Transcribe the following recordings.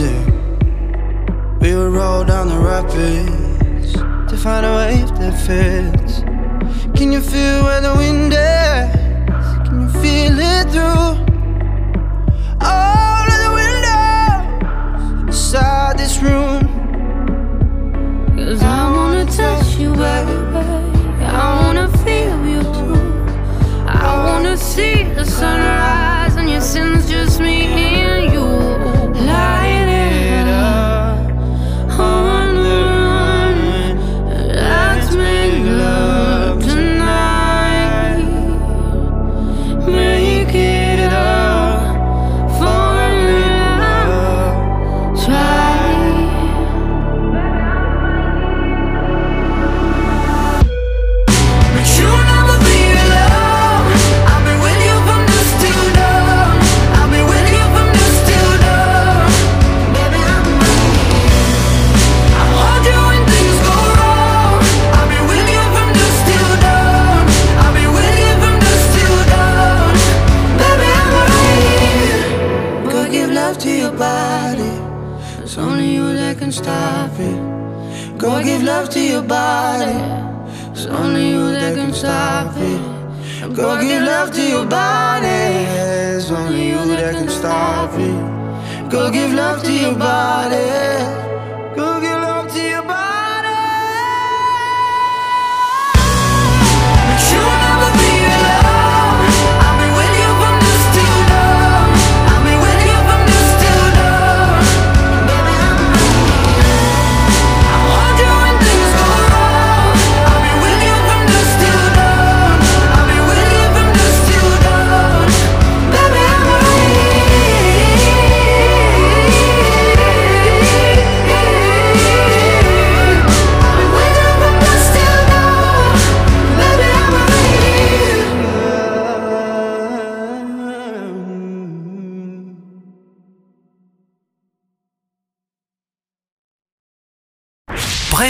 eh? We would roll down the rapids to find a wave that fits. Can you feel where the wind is? Can you feel it through all of the windows inside this room? Cause I wanna touch you, baby. I wanna feel you too. I wanna see the sunrise and your sins your body.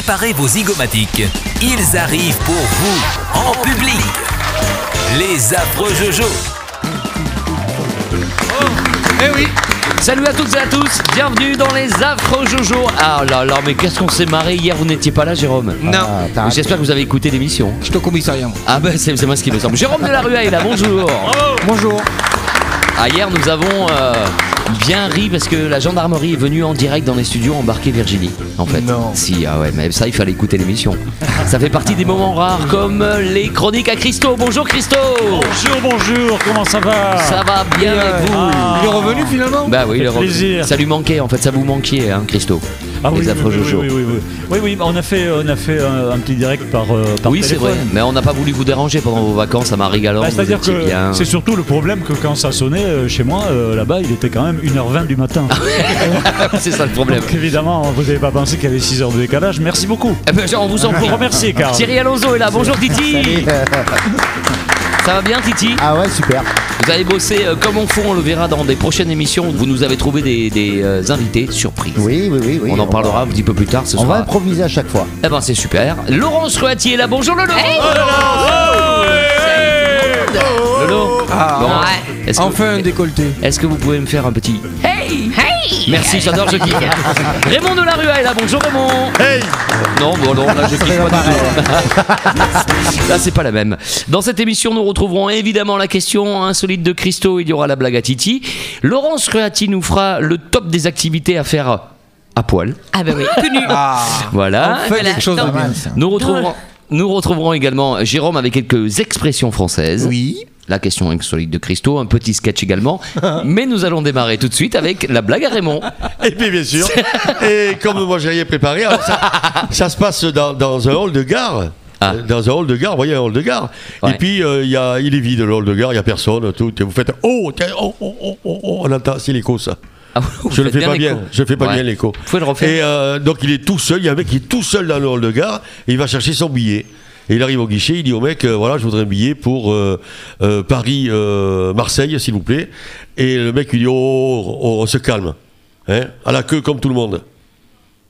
Préparez vos zygomatiques. Ils arrivent pour vous, en public. Les affreux Jojo. Eh oui Salut à toutes et à tous, bienvenue dans les affreux Jojo. Ah là là, mais qu'est-ce qu'on s'est marré hier, vous n'étiez pas là, Jérôme Non. Ah, J'espère que vous avez écouté l'émission. Je te commissariat. Ah ben c'est moi ce qui me semble. Jérôme de la Rue est là, bonjour. Bonjour. Ah hier nous avons euh, bien ri parce que la gendarmerie est venue en direct dans les studios embarquer Virginie. En fait. Non. Si, ah ouais, mais ça il fallait écouter l'émission. ça fait partie des moments rares comme les chroniques à Christo. Bonjour Christo. Bonjour, bonjour, comment ça va Ça va bien avec vous Ah. Il est revenu finalement Bah oui, fait le re- plaisir. ça lui manquait en fait, ça vous manquiez, hein, Christo. Ah les oui, affreux oui, oui, Jojo. oui, oui, oui. Oui, oui, on a fait, on a fait un, un petit direct par, euh, par Oui, c'est vrai, mais on n'a pas voulu vous déranger pendant vos vacances à Marie-Galante. Bah, C'est-à-dire que bien. c'est surtout le problème que quand ça sonnait euh, chez moi, euh, là-bas, il était quand même 1h20 du matin. c'est ça le problème. Donc évidemment, vous n'avez pas pensé qu'il y avait 6 heures de décalage. Merci beaucoup. Eh ben, on vous en prie. Remercie, Karl. Thierry Alonso est là. Bonjour Titi. Ça va bien, Titi Ah ouais, super. Vous avez bossé euh, comme on faut, on le verra dans des prochaines émissions. Vous nous avez trouvé des, des, euh, invités surprises. Oui, oui, oui. oui. on en parlera un petit peu plus tard ce On va soir. improviser à chaque fois. Eh ben c'est super. Laurence Ruati est là. Bonjour Lolo. Lolo. Laurence, est-ce que, Enfin un décolleté. est-ce que vous pouvez me faire un petit Hey Merci, j'adore, je kiffe. Raymond Delarue est là. Bonjour Raymond. Hey Non, bon non, là je kiffe pas du tout. Là c'est pas la même. Dans cette émission, nous retrouverons évidemment la question insolite de Christo. Il y aura la blague à Titi. Laurence Ruati nous fera le top des activités à faire à poil. Ah bah oui, connu. Voilà. Enfin quelque chose de bien. mal, ça. Nous retrouverons, nous retrouverons également Jérôme avec quelques expressions françaises. Oui. La question insolite de Christo, un petit sketch également. Mais nous allons démarrer tout de suite avec la blague à Raymond. Et puis bien sûr. Et comme moi j'ai rien préparé, alors ça, ça se passe dans, dans un hall de gare. Ah. Euh, Dans un hall de gare, vous voyez un hall de gare. Ouais. Et puis euh, il y a, il est vide le hall de gare, il n'y a personne, tout. Et vous faites oh, oh, oh, oh, oh, oh, on entend, c'est l'écho ça. Ah, Je le faites fais pas bien, je fais pas Ouais. bien l'écho. Et euh, donc il est tout seul, il y a un mec qui est tout seul dans le hall de gare, et il va chercher son billet. Et il arrive au guichet, il dit au mec, euh, voilà, je voudrais un billet pour euh, euh, Paris-Marseille, s'il vous plaît. Et le mec lui dit, oh, oh, oh, on se calme, hein, à la queue comme tout le monde.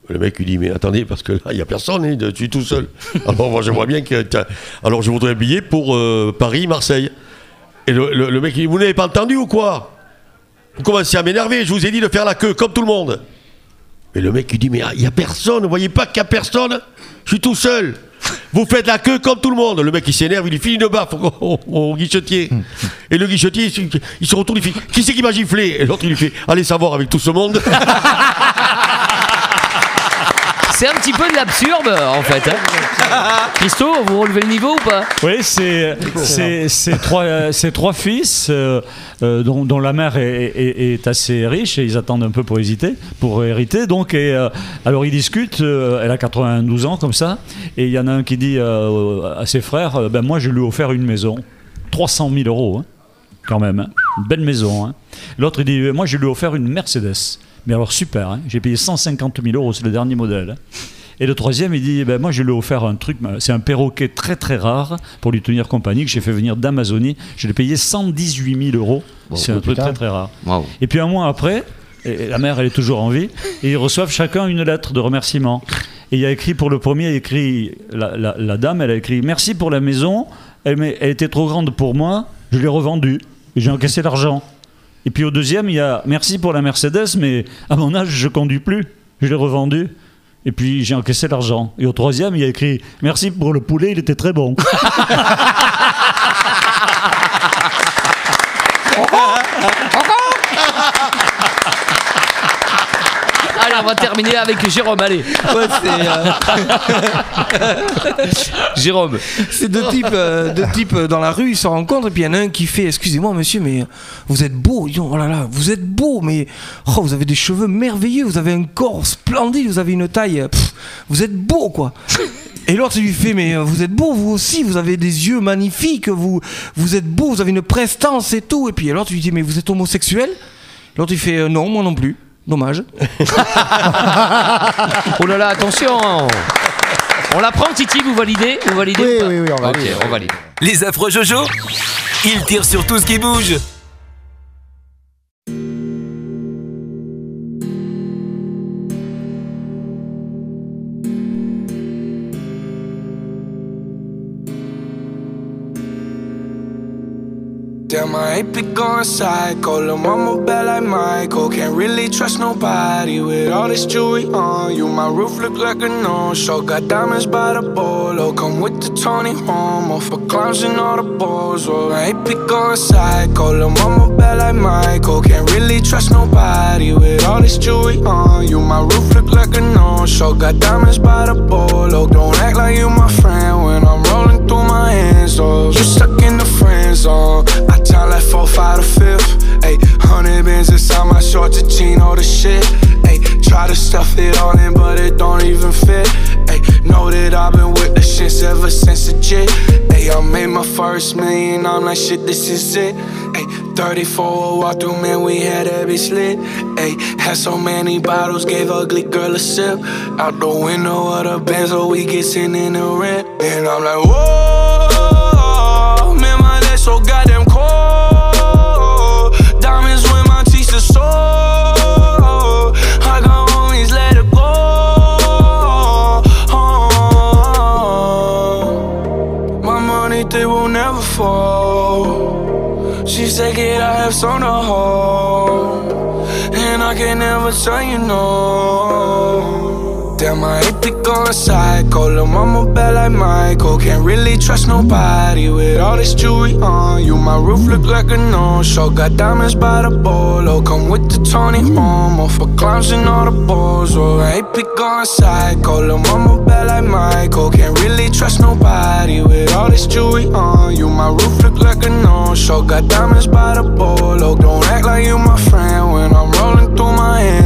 Le mec lui dit, mais attendez, parce que là, il n'y a personne, hein, je suis tout seul. Alors moi, je vois bien que... Alors je voudrais un billet pour Paris-Marseille. Et le, le- le mec il dit, vous n'avez pas entendu ou quoi? Vous commencez à m'énerver, je vous ai dit de faire la queue comme tout le monde. Et le mec il dit, mais il n'y a personne, vous voyez pas qu'il n'y a personne? Je suis tout seul. Vous faites la queue comme tout le monde. Le mec il s'énerve, il lui file une baffe au, au- au guichetier. Et le guichetier, il, se- il se retourne, il fait, qui c'est qui m'a giflé? Et l'autre il lui fait, allez savoir avec tout ce monde. C'est un petit peu de l'absurde en fait. hein. Christo, vous relevez le niveau ou pas? Oui, c'est c'est- c'est trois, euh, c'est trois fils euh, euh, dont, dont la mère est, est- est assez riche et ils attendent un peu pour hésiter, pour hériter. Donc, et, euh, alors ils discutent. euh, elle a 92 ans comme ça, et il y en a un qui dit euh, à ses frères Ben moi, je lui ai offert une maison, 300 000 euros, hein, quand même, hein. une belle maison. hein. L'autre il dit Moi, je lui ai offert une Mercedes. Mais alors super, hein, j'ai payé 150 000 euros, c'est le dernier modèle. hein. Et le troisième, il dit, ben moi je lui ai offert un truc, c'est un perroquet très très rare pour lui tenir compagnie que j'ai fait venir d'Amazonie. Je l'ai payé 118 000 euros. c'est un truc très très rare. Et puis un mois après, et la mère elle est toujours en vie, et ils reçoivent chacun une lettre de remerciement. Et il y a écrit pour le premier, il y a écrit la, la- la dame, elle a écrit merci pour la maison, elle, elle était trop grande pour moi, je l'ai revendue et j'ai encaissé l'argent. Et puis au deuxième, il y a merci pour la Mercedes, mais à mon âge je conduis plus, je l'ai revendue. Et puis j'ai encaissé l'argent. Et au troisième, il y a écrit Merci pour le poulet, il était très bon. on va terminer avec Jérôme. Allez, Ouais, euh, Jérôme. c'est deux types, euh, deux types dans la rue, ils se rencontrent et puis il y en a un qui fait Excusez-moi monsieur, mais vous êtes beau. Ils disent, Oh là là, vous êtes beau, mais oh, vous avez des cheveux merveilleux, vous avez un corps splendide, vous avez une taille. euh, pff, vous êtes beau quoi. Et l'autre lui fait mais vous êtes beau vous aussi, vous avez des yeux magnifiques, vous vous êtes beau, vous avez une prestance et tout. Et puis l'autre lui dit mais vous êtes homosexuel? L'autre il fait non moi non plus. Dommage. Oh là là, attention. On la prend, Titi, vous validez Vous validez Oui, ou pas oui, oui, on Ok, on valide. Les affreux Jojo Ils tirent sur tout ce qui bouge Damn, I ain't be going psycho. Lil' mama bad like Michael. Can't really trust nobody with all this jewelry on you. My roof look like a no-show. Got diamonds by the bolo. Come with the Tony Homo for clowns and all the balls. Oh, I ain't be going psycho. Lil' mama bad like Michael. Can't really trust nobody with all this jewelry on you. My roof look like a no-show. Got diamonds by the bolo. Don't act like you my friend when I'm rolling through my hands. Oh, you stuck in the friend zone. I tell like four, five, to fifth. Ayy, hundred bins inside my shorts, a jean, all the shit. Ayy, try to stuff it all in, but it don't even fit. Ayy, know that I've been with the shits ever since the jit. Ayy, I made my first million, I'm like, shit, this is it. Ayy, 34 walk through, man, we had that bitch lit. Ayy, had so many bottles, gave ugly girl a sip. Out the window of the so we get in the rent. And I'm like, whoa, man, my legs so goddamn tell you no. Damn, I hate to go psycho. Lil' mama bad like Michael. Can't really trust nobody with all this jewelry on you. My roof look like a no-show. Got diamonds by the bolo. Come with the Tony Momo for clowns and all the balls. Oh, I hate to go psycho. Lil' mama bad like Michael. Can't really trust nobody with all this jewelry on you. My roof look like a no-show. Got diamonds by the bolo. Don't act like you my friend when I'm rolling through my hands.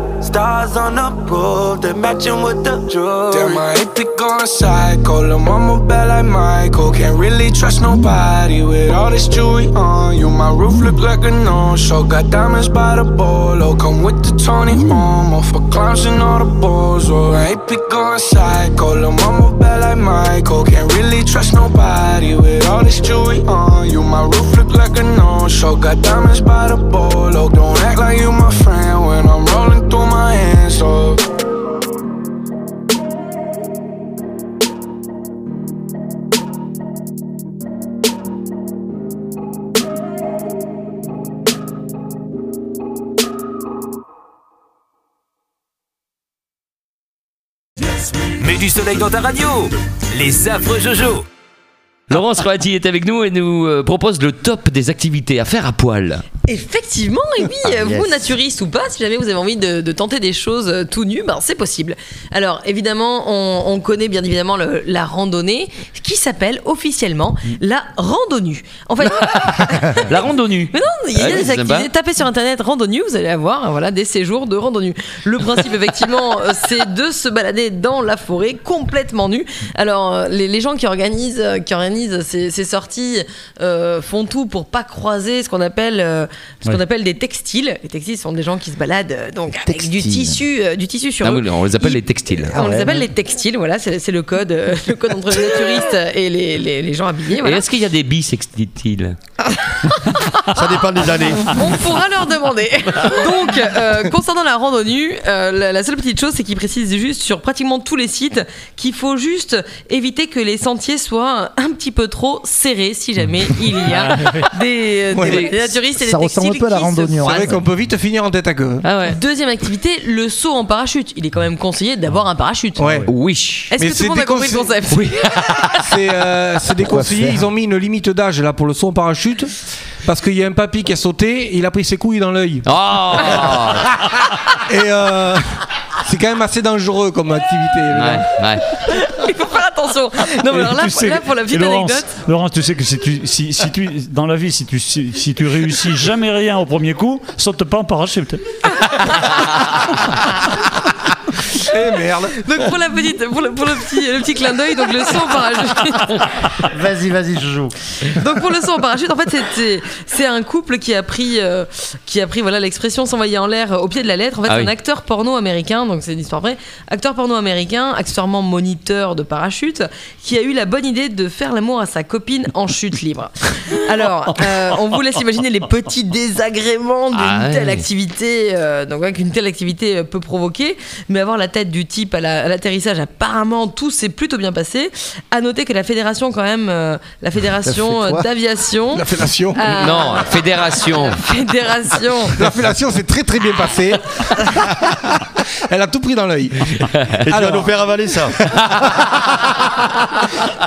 Stars on the roof, they matching with the jewelry. Damn, I hate to go psycho. Lil' mama bad like Michael. Can't really trust nobody with all this jewelry on you. My roof look like a no-show. Got diamonds by the bolo. Come with the Tony Momo for clowns and all the balls. Oh, I hate to go psycho. Lil' mama bad like Michael. Can't really trust nobody with all this jewelry on you. My roof look like a no-show. Got diamonds by the bolo. Don't act like you my friend when I'm Oh. Mets du soleil dans ta radio. Les affreux Jojo. Laurence Roati est avec nous et nous euh, propose le top des activités à faire à poil. Effectivement, et oui, Ah, vous naturiste ou pas, si jamais vous avez envie de, de tenter des choses euh, tout nu, ben c'est possible. Alors évidemment, on, on connaît bien évidemment le- la randonnée qui s'appelle officiellement Mm. la randonnue. En fait, La randonnue. mais non, il y a Ah des activités. Tapez sur internet randonnue, vous allez avoir euh, voilà des séjours de randonnue. Le principe effectivement, euh, c'est de se balader dans la forêt complètement nu. Alors euh, les, les gens qui organisent euh, qui organisent ces, ces sorties euh, font tout pour pas croiser ce qu'on appelle euh, ce qu'on appelle des textiles. Les textiles sont des gens qui se baladent euh, donc avec du tissu euh, du tissu sur Ah eux. oui, on les appelle Ils- les textiles. on les ouais, appelle ouais. les textiles, voilà, c'est le code, euh, le code entre les naturistes et les, les- les gens habillés. Et est-ce qu'il y a des bisextiles Ça dépend des années. On pourra leur demander. Donc, euh, concernant la randonnée, euh, la, la seule petite chose, c'est qu'ils précisent juste sur pratiquement tous les sites qu'il faut juste éviter que les sentiers soient un petit peu trop serrés si jamais il y a des, Ouais, des- mais des naturistes et des ressemble un peu à la randonnée, en C'est vrai qu'on peut vite finir en tête à queue. Ah ouais. Deuxième activité, le saut en parachute. Il est quand même conseillé d'avoir un parachute. Ouais. Oui. Est-ce Mais que tout c'est le monde a compris le concept Oui. C'est euh, déconseillé. Ils ont mis une limite d'âge là pour le saut en parachute parce qu'il y a un papy qui a sauté, il a pris ses couilles dans l'œil. Oh Et euh, c'est quand même assez dangereux comme activité. Ouais, ouais. Il faut faire attention. Non, mais alors là, Tu sais- là, pour la et petite Laurence, anecdote. Laurence, tu sais que si tu, si, si tu, dans la vie, si tu, si, si tu réussis jamais rien au premier coup, saute pas en parachute. Eh merde. Donc pour la petite, pour le, pour le petit, le petit clin d'œil, donc le saut en parachute. Vas-y, vas-y, Jojo. Donc pour le saut en parachute, en fait, c'est- c'est un couple qui a pris, euh, qui a pris voilà l'expression s'envoyer en l'air euh, au pied de la lettre. En fait, Ah c'est oui. un acteur porno américain, donc c'est une histoire vraie. Acteur porno américain, accessoirement moniteur de parachute, qui a eu la bonne idée de faire l'amour à sa copine en chute libre. Alors, euh, on vous laisse imaginer les petits désagréments d'une Ah ouais. telle activité, euh, donc ouais, qu'une telle activité peut provoquer. Mais avoir la tête du type à la- à l'atterrissage, apparemment, tout s'est plutôt bien passé. À noter que la fédération, quand même, euh, la fédération euh, d'aviation, La. Ah. Non, fédération. fédération, La fellation s'est très très bien passée. Elle a tout pris dans l'œil. Et tu vas Alors. nous faire avaler ça.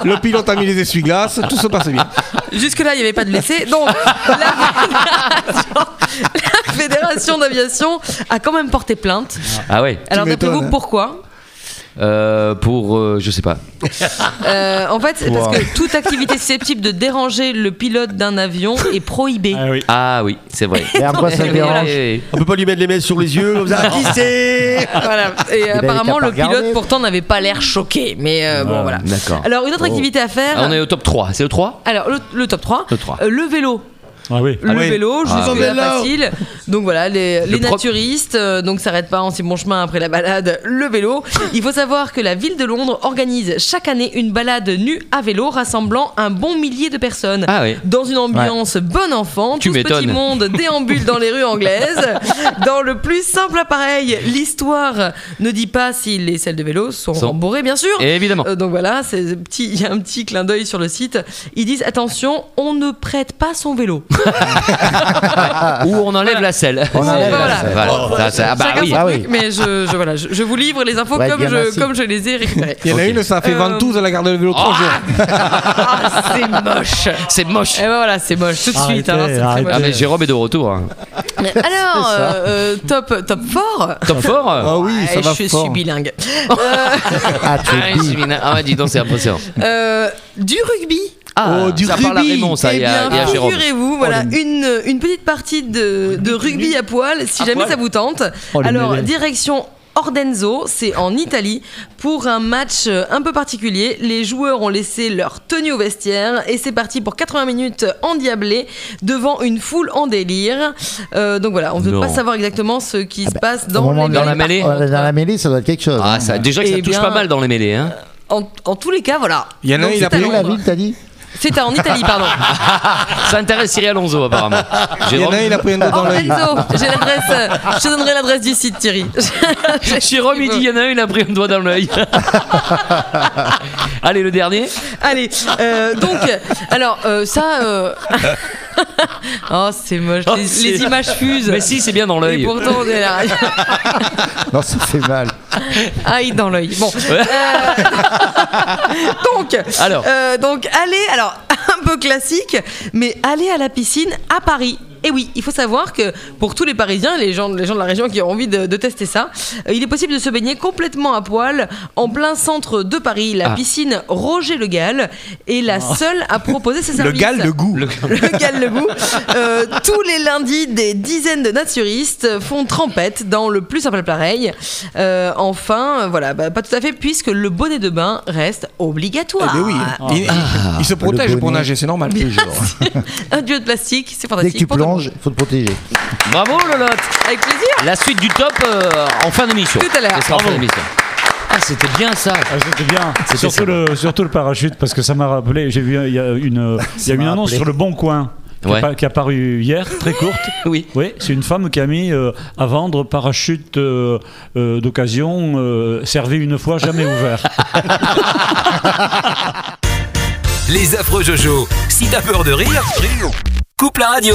Le pilote a mis les essuie-glaces, tout se passe bien. Jusque-là, il n'y avait pas de blessés. Donc, fédération, la d'aviation a quand même porté plainte. Ah ouais. Alors, d'après vous, hein. pourquoi? Euh, pour, euh, je sais pas. Euh, En fait, c'est parce que toute activité susceptible de déranger le pilote d'un avion est prohibée. Ah oui. Ah oui, c'est vrai. Et quoi ça dérange oui. On peut pas lui mettre les mains sur les yeux comme ça. Qui c'est? Voilà. Et apparemment, le pilote regarder. pourtant n'avait pas l'air choqué. Mais euh, bon, Ah, voilà. D'accord. Alors, une autre activité à faire. Ah, on est au top 3. C'est le 3 Alors, le, le top 3. Le 3. Euh, le vélo. Ah oui. Le oui. vélo, Ah, jusque oui. là facile. Donc voilà, les, les naturistes, euh, donc s'arrêtent pas en si bon chemin après la balade, le vélo. Il faut savoir que la ville de Londres organise chaque année une balade nue à vélo rassemblant un bon millier de personnes. Ah oui. Dans une ambiance bon enfant, Tu tout ce petit monde déambule dans les rues anglaises. Dans le plus simple appareil, l'histoire ne dit pas si les selles de vélo sont Sont- rembourrées, bien sûr. Évidemment. Euh, donc voilà, c'est petit- il y a un petit clin d'œil sur le site. Ils disent attention, on ne prête pas son vélo. Ou on enlève la selle. On enlève la selle. Voilà. Ça, ça- ah bah Chacun oui. son Ah truc, mais je, je- voilà, je, je vous livre les infos Ouais, comme, bien, je, merci. comme je les ai récupérées. Il y en a Ok. une, ça a fait Euh, ventouse à la garde de vélo trois jours. Ah, c'est moche. C'est moche. Et ben voilà, c'est moche tout de suite. Arrêtez, hein, c'est très arrêtez. moche. Ah mais Jérôme est de retour. hein. Alors, euh, euh, top, top fort. Top fort Ah oui, ça Ouais, va je suis fort. bilingue. Euh, Ah, tu Ah, es bi. oui, ah ouais, dis donc, c'est impressionnant. euh, du rugby. Ah, Oh, du ça parle à rugby. Raymond, ça, Eh il y a, bien, figurez-vous, voilà, une, une petite partie de, de rugby à poil, si À jamais poil ça vous tente. Oh, Alors, direction Ordenzo, c'est en Italie, pour un match euh, un peu particulier. Les joueurs ont laissé leur tenue au vestiaire et c'est parti pour 80 minutes endiablées devant une foule en délire. Euh, donc voilà, on ne veut pas savoir exactement ce qui se passe Au dans, les Dans la mêlées, mêlée. Dans la mêlée, ça doit être quelque chose. Ah, hein. ça, déjà que ça Eh touche bien, pas mal dans les mêlées. Hein. En, en tous les cas, voilà. Il y en a il a pris la ville, t'as dit? C'est en Italie, pardon. Ça intéresse Cyril Alonso apparemment. Il y en Jérôme, a un, il a pris un doigt dans l'œil. J'ai l'adresse. Je te donnerai l'adresse du site, Thierry. Jérôme, il dit il y en a un, il a pris un doigt dans l'œil. Allez, le dernier. Allez, euh, donc, alors, euh, ça. euh, oh, c'est moche. Oh, les, images fusent. Mais si, c'est bien dans Et l'œil. pourtant, on est là. Non, ça fait mal. Aïe dans l'œil. Bon. Euh, donc, Alors. euh, donc, allez, alors, un peu classique, mais aller à la piscine à Paris. Et oui, il faut savoir que pour tous les Parisiens, les gens, les gens de la région qui ont envie de, de tester ça, euh, il est possible de se baigner complètement à poil en plein centre de Paris. La Ah. piscine Roger Le Gall est la seule à proposer ces Le services. gal de goût. Le- Le Gal le goût. Euh, tous les lundis, des dizaines de naturistes font trempette dans le plus simple appareil. Euh, enfin, voilà, bah, pas tout à fait, puisque le bonnet de bain reste Eh obligatoire. ben oui, il, il- il se protège Le pour nager, c'est normal. Un duo de plastique, c'est Dès fantastique. que tu le plonges, faut te protéger. Bravo Lolotte. Avec plaisir. La suite du top euh, en fin d'émission. Tout à l'heure. Ce sera en fin Bravo. d'émission. Ah, c'était bien ça. Ah, C'était bien. Surtout le, surtout le parachute, parce que ça m'a rappelé. J'ai vu, il y a une, il y a une annonce rappelé. sur le Bon Coin. Qui, Ouais. a, qui a paru hier, très courte. Oui. Oui, c'est une femme qui a mis euh, à vendre parachute euh, euh, d'occasion, euh, servi une fois, jamais ouvert. Les affreux Jojo. Si t'as peur de rire, coupe la radio.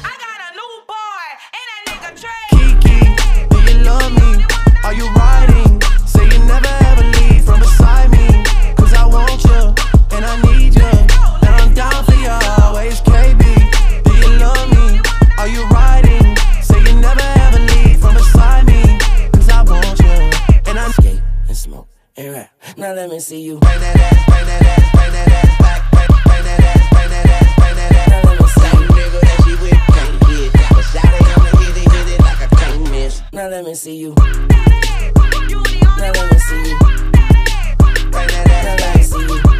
Love me? Are you riding? Say you never ever leave from beside me. Cause I want you, and I need you, and I'm down for you always. KB, do you love me? Are you riding? Say you never ever leave from beside me. Cause I want you, and I skate and smoke and rap. Now let me see you. Bring that ass, bring that ass, bring that ass back. Now let me see you. Now let me see you. Bring that now let me see you.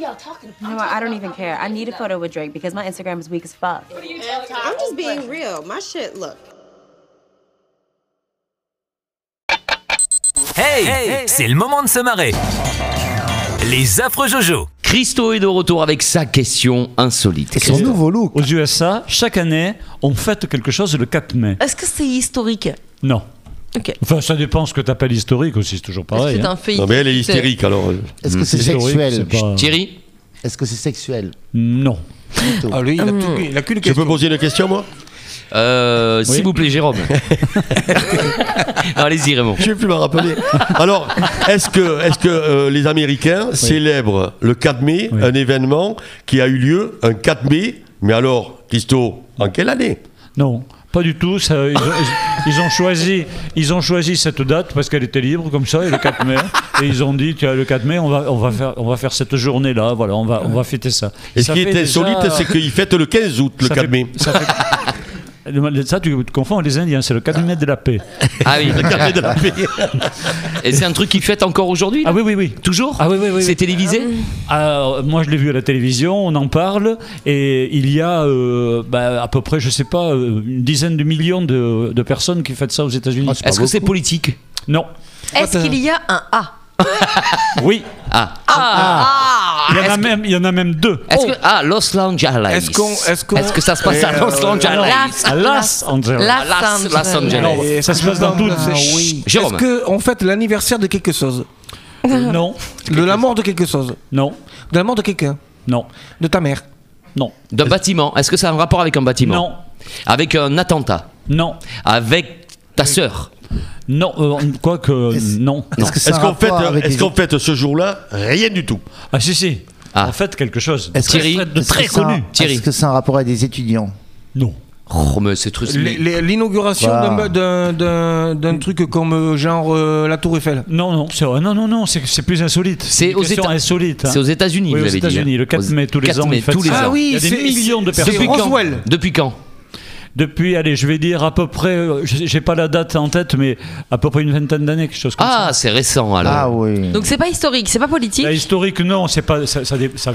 Y'all talking about? You know what? I don't even care. I need a photo with Drake because my Instagram is weak as fuck. I'm just being real. My shit, look. Hey, c'est le moment de se marrer. Les affreux Jojo. Christo est de retour avec sa question insolite. C'est son nouveau look. Aux USA, chaque année, on fête quelque chose le 4 mai. Est-ce que c'est historique? Non. Enfin, ça dépend ce que tu appelles historique aussi, c'est toujours pareil. c'est hein. un fait Non, mais elle est hystérique alors. euh. Est-ce que c'est Historique, sexuel c'est pas- Thierry Est-ce que c'est sexuel Non. Ah, lui, il a, plus- il a qu'une Tu question. peux poser une question, moi Euh, S'il vous plaît, Jérôme. Allez-y, Raymond. Je ne vais plus m'en rappeler. Alors, est-ce que, est que euh, les Américains célèbrent le 4 mai un événement qui a eu lieu un 4 mai Mais alors, Christo, en quelle année? Non, pas du tout. ça, ils, ont, ils- ils ont choisi, ils ont choisi cette date parce qu'elle était libre comme ça, et le 4 mai. Et ils ont dit, tiens, le 4 mai, on va, on va, faire, on va faire cette journée-là. Voilà, on va, on va fêter ça. Et ce Ça qui est déjà- insolite, c'est qu'ils fêtent le 15 août, le Ça 4 fait- mai. ça fait- Ça, tu te confonds les Indiens, c'est le 4 mai de la paix. Ah oui, Le 4 mai de la paix. Et c'est un truc qui fête encore aujourd'hui Ah oui, oui, oui. Toujours Ah oui, oui, oui. C'est télévisé Ah, moi, je l'ai vu à la télévision, on en parle, et il y a euh, bah, à peu près, je sais pas, euh, une dizaine de millions de, de personnes qui fêtent ça aux États-Unis. Est-ce que c'est politique? Non. Est-ce qu'il y a un A? Oui. Ah. Ah Il y, en a même, il y en a même deux. Est-ce que ah Los Angeles Est-ce qu'on- est-ce qu'on- que ça se passe à Euh, Los Angeles? À Los Angeles. Las, Los Angeles. Ça se passe dans toutes. Oui. Est-ce qu'on fête l'anniversaire de quelque chose Euh, Non. De la mort de quelque chose Non. De la mort de quelqu'un Non. De ta mère Non. D'un bâtiment. Est-ce que ça a un rapport avec un bâtiment Non. Avec un attentat Non. Avec ta sœur Non. euh, Quoique, non. Est-ce que Est-ce rapport avec est-ce les- qu'on fête ce jour-là Rien du tout. Ah si, si. Ah. En fait, quelque chose. Est-ce que- Très, très- de est-ce que très connu. Thierry. Est-ce que c'est un rapport avec des étudiants? Non. Oh, mais c'est truc. Les- les- L'inauguration Voilà. d'un- d'un- d'un d'un truc comme euh, genre euh, la Tour Eiffel Non, non, c'est non, non, non, c'est c'est plus insolite. C'est une aux question Éta- insolite. hein. C'est aux États-Unis, Oui, vous aux avez dit. États-Unis, hein. le 4 Aux- mai tous les 4 ans. mai, ils fêtent tous les ça. ans. Ah oui, il y a des c'est- millions de c'est personnes. Depuis quand? Roswell. Depuis quand? Depuis, allez, je vais dire à peu près, euh, j'ai pas la date en tête, mais à peu près une vingtaine d'années, quelque chose comme ça. Ah, c'est récent alors. Ah oui. Donc c'est pas historique, c'est pas politique. La historique, non, c'est pas, ça, ça dé- ça-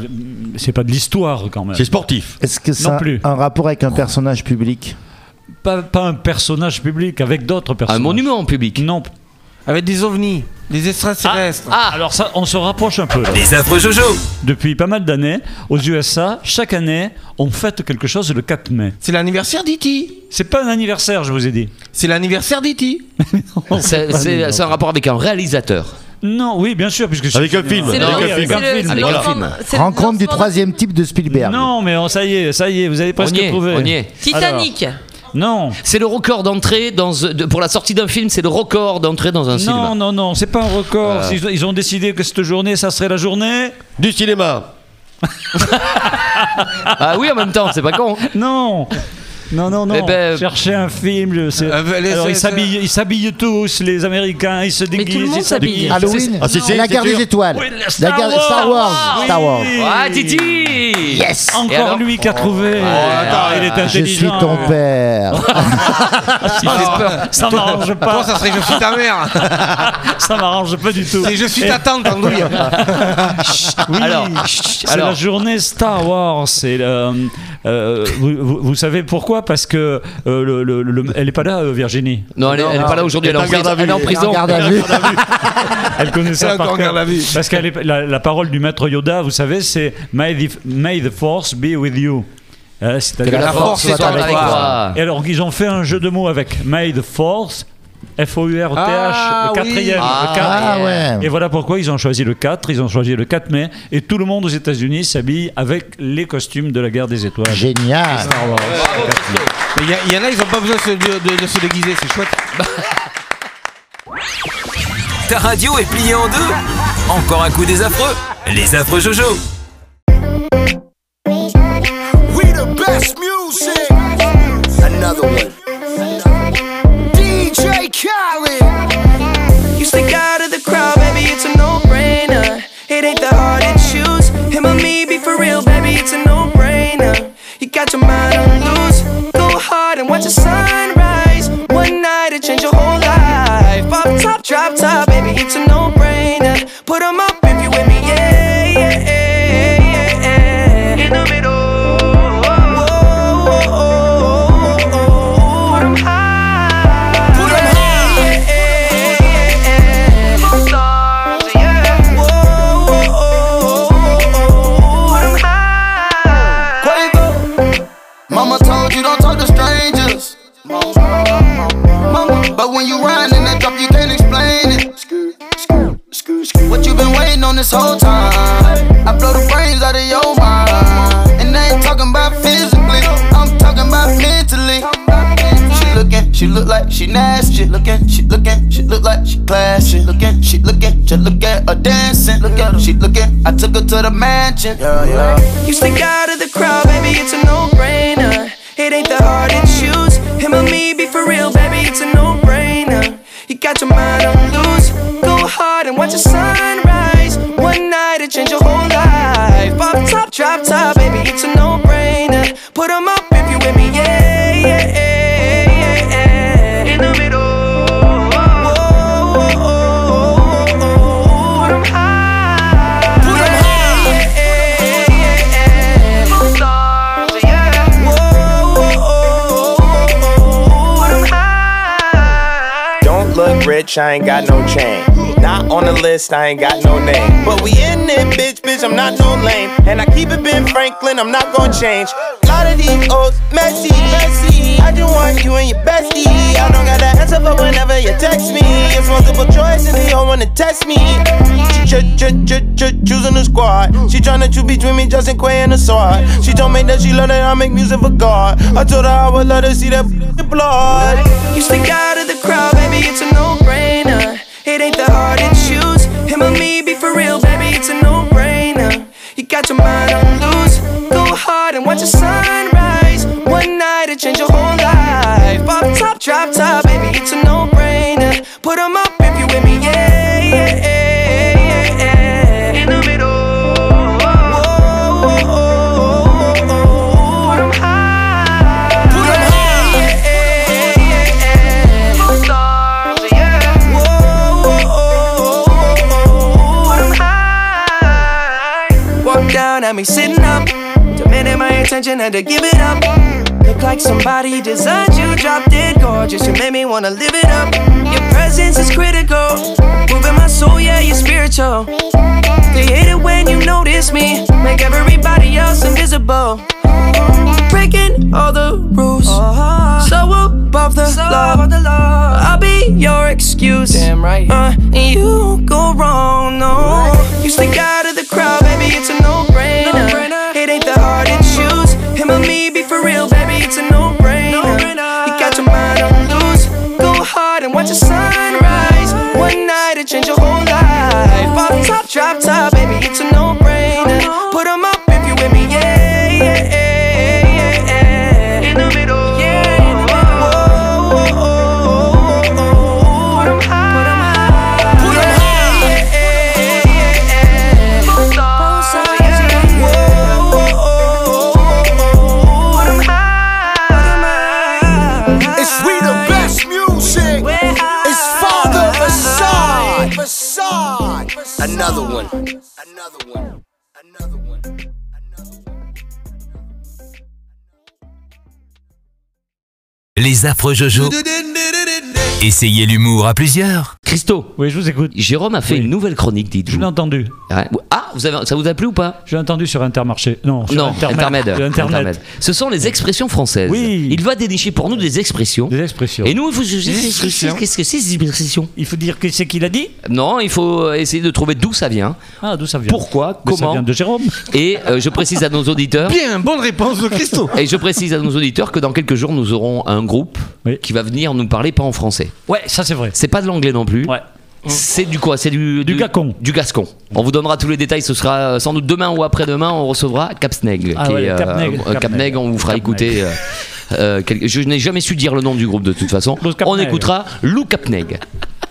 c'est pas de l'histoire quand même. C'est sportif. Est-ce que ça Non a plus. un rapport avec un personnage public? Pas, pas un personnage public, avec d'autres personnages. Un monument en public. Non. Avec des ovnis, des extraterrestres. Ah, alors ça, on se rapproche un peu. là. Les affreux Jojo. Depuis pas mal d'années, aux USA, chaque année, on fête quelque chose le 4 mai. C'est l'anniversaire d'E.T. C'est pas un anniversaire, je vous ai dit. C'est l'anniversaire d'E.T. C'est c'est- c'est un rapport avec un réalisateur. Non, oui, bien sûr, puisque Avec un film. C'est le- Avec un c'est film. Avec un film. c'est le c'est Rencontre du lancement troisième type de Spielberg. Non, mais on- ça y est, ça y est, vous avez presque On y est, trouvé. on y est. Titanic. Non. C'est le record d'entrée dans de- pour la sortie d'un film, c'est le record d'entrée dans un Non, cinéma. non, non, c'est pas un record. Euh. Ils, ils ont décidé que cette journée, ça serait la journée. Du cinéma. Ah oui, en même temps, c'est pas con. Non. Non, non, non. Eh ben- Cherchez un film. je sais. Euh, les- Alors, c'est- ils s'habillent, ils s'habillent tous, les Américains. Ils se Mais tout le déguisent. monde ils s'habillent. s'habille. Halloween Ah, c'est- c'est- La c'est guerre sûr. des étoiles. Oui, La Star guerre- Wars. Star Wars. Oui. Star Wars. Ah, Titi Yes Et Encore alors lui qui a trouvé. attends, il est Je suis ton père. Ça m'arrange Toi, pas. ça serait Je suis ta mère. Ça m'arrange pas du tout. C'est Je suis ta tante, Andouille. Oui, Alors, c'est alors. la journée Star Wars. C'est le- euh, vous, vous- vous savez pourquoi? Parce que euh, le- le- le- elle est pas là, euh, Virginie. Non, elle, est- elle est pas là aujourd'hui, elle, est en Elle est en garde prison- elle est en vue. prison. Garde à vue. Elle connaît ça par cœur. Parce que la, la parole du maître Yoda, vous savez, c'est May the, May the Force be with you. Euh, C'est-à-dire la force soit avec toi. Et alors, ils ont fait un jeu de mots avec May the Force, F-O-U-R-T-H, Ah, le quatrième, Ah, le 4. Ah ouais. Et voilà pourquoi ils ont choisi le 4, ils ont choisi le 4 mai, et tout le monde aux États-Unis s'habille avec les costumes de la guerre des étoiles. Génial. Mais il y, y en a, ils ont pas besoin de se déguiser, c'est chouette. Ta radio est pliée en deux. Encore un coup des affreux. Les affreux Jojo. We the best music. Another one. Khaled. You stick out of the crowd, baby, it's a no-brainer. It ain't that hard to choose. Him or me, be for real, baby, it's a no-brainer. You got your mind on loose. Go hard and watch the sunrise. One night it change your whole life. Pop top, drop top, just look at her dancing. Look at her, she looking. I took her to the mansion. Yeah, yeah. You stick out of the crowd, baby, it's a no-brainer. It I ain't got no chain. Not on the list, I ain't got no name. But we in it, bitch, bitch, I'm not no lame. And I keep it Ben Franklin, I'm not gonna change. A lot of these old messy, messy. I just want you and your bestie. I don't got the answer for whenever you text me. It's multiple choice and they all wanna test me. Ch ch ch ch choosing the squad. She tryna choose between me, Justin Quay and the sword. She told me that she love that I make music for God. I told her I would let her see that blood. You stick out of the crowd, baby, it's a no-brainer. It ain't that hard to choose. Him or me, be for real, baby, it's a no-brainer. You got your mind on loose. Go hard and watch the sunrise it'll change your whole life. Pop top, drop top, baby, it's a no brainer. Put them up if you with me, yeah, yeah, yeah, yeah. In the middle. Down at me sitting up, demanding my attention, had to give it up. Like somebody designed you, drop dead gorgeous. You made me wanna live it up. Your presence is critical. Moving my soul, yeah, you're spiritual. They hate it when you notice me. Make everybody else invisible. Breaking all the rules. So above the law. I'll be your excuse. Damn right. Uh, and you go wrong, no. You stick out of the crowd, baby, it's a no brainer. It ain't that hard to choose. Him or me, be for real, baby, it's a no brainer. You got your mind on loose. Go hard and watch the sunrise. One night it change your whole life. Off top, drop top, baby, it's a no affreux Jojo. Essayez l'humour à plusieurs. Christo. Oui, je vous écoute. Jérôme a fait une nouvelle chronique, dites-vous. Je l'ai entendu. Ah, vous avez, ça vous a plu ou pas Je l'ai entendu sur Intermarché. Non, sur Non, Internet. Intermed. Ce sont les expressions françaises. Oui. Il va dénicher pour nous des expressions. Des expressions. Et nous, il faut qu'est-ce que c'est ces expressions. Il faut dire que c'est qu'il a dit Non, il faut essayer de trouver d'où ça vient. Ah, d'où ça vient Pourquoi Mais ça Comment vient de Jérôme. Et euh, je précise à nos auditeurs. Bien, bonne réponse de Christo. Et je précise à nos auditeurs que dans quelques jours, nous aurons un groupe qui va venir nous parler pas en français. Ouais, ça c'est vrai. C'est pas de l'anglais non plus. Ouais. C'est du quoi? C'est du, Du gascon. Du gascon. On vous donnera tous les détails. Ce sera euh, sans doute demain ou après-demain. On recevra Capsneg. Ah ouais, euh, Capneg, euh, on vous fera écouter. euh, quel- Je n'ai jamais su dire le nom du groupe de toute façon. On écoutera Lou Capneg.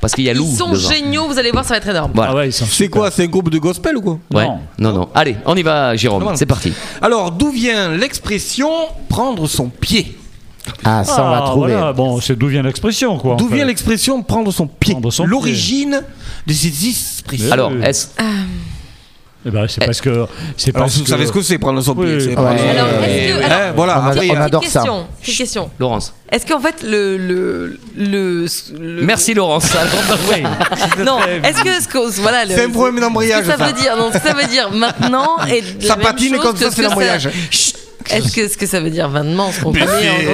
Parce qu'il y a Lou. Ils sont devant. géniaux, vous allez voir, ça va être énorme. Voilà. C'est quoi? C'est un groupe de gospel ou quoi? Ouais. Non, non. Allez, on y va, Jérôme. C'est parti. Alors, d'où vient l'expression prendre son pied? Ah, ça, on va Ah, trouver. voilà, bon, c'est d'où vient l'expression, quoi. D'où vient l'expression prendre son pied L'origine de ces expressions. Alors, est-ce. Eh ben, c'est parce que. C'est Alors, parce vous savez ce que c'est prendre son pied Oui. c'est Ouais. prendre son- Alors, est-ce que. Eh, alors, voilà, On après, adore- il y a- on adore ça. question, petite question. Laurence. Est-ce qu'en fait le le le, le- Merci, Laurence. Oui. non, est-ce que ce que voilà le- C'est un problème d'embrayage, que ça, ça. veut dire non, que ça veut dire maintenant et Ça patine comme ça, c'est l'embrayage. Est-ce que ce que ça veut dire maintenant ce qu'on hein,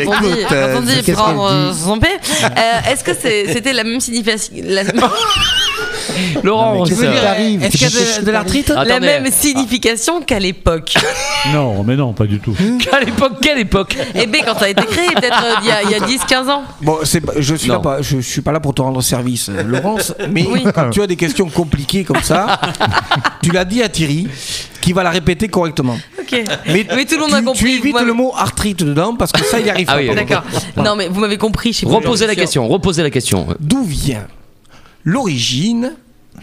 quand on dit, écoute, quand on euh, dit prendre euh, dit. son pied euh, Est-ce que c'était la même signification Laurent, Qu'est-ce qui t'arrive Est-ce qu'il y a de, de l'arthrite la Attendez. même signification qu'à l'époque Non, mais non, pas du tout. À l'époque, quelle époque Eh bien quand ça a été créé peut-être euh, il y a, il y a 10-15 ans Bon, c'est pas- je suis Non. là pas, je suis pas là pour te rendre service, euh, Laurence. Mais Oui. quand tu as des questions compliquées comme ça, tu l'as dit à Thierry, qui va la répéter correctement. Ok. Mais, Mais tout le monde tu, a compris. Tu évites Vous le mot arthrite dedans parce que ça, il arrive Ah pas. oui, D'accord. Non mais vous m'avez compris. je sais pas, Reposez la question. Reposez la question. D'où vient l'origine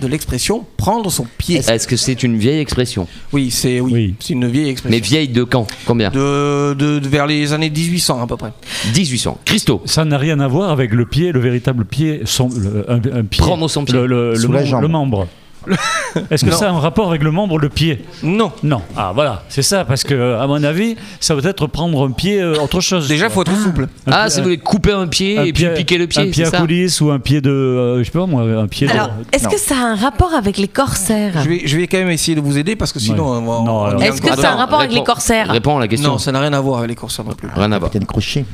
de l'expression prendre son pied Est-ce que c'est une vieille expression? Oui, c'est oui, Oui. c'est une vieille expression. Mais vieille de quand? Combien? De, de- de- vers les années 1800 à peu près. 1800. Christo. Ça n'a rien à voir avec le pied, le véritable pied, son, le- un, un pied. Prendre son pied. Le, le- le Sous la membre- jambe. le membre. Est-ce que Non. ça a un rapport avec le membre, le pied Non. Non. Ah voilà, c'est ça, parce que à mon avis, ça va être prendre un pied euh, autre chose. Déjà, faut être souple. Un Ah, si vous voulez couper un pied un et puis piquer le pied, Un pied à ça coulisse ou un pied de, euh, je sais pas moi, un pied Alors, de. est-ce que ça a un rapport avec les corsaires Je vais, je vais quand même essayer de vous aider parce que sinon. Ouais. on Non, on alors- Est-ce que ça a un rapport avec les corsaires Réponds à la question. Non, ça n'a rien à voir avec les corsaires non plus. Rien à voir. Crochet.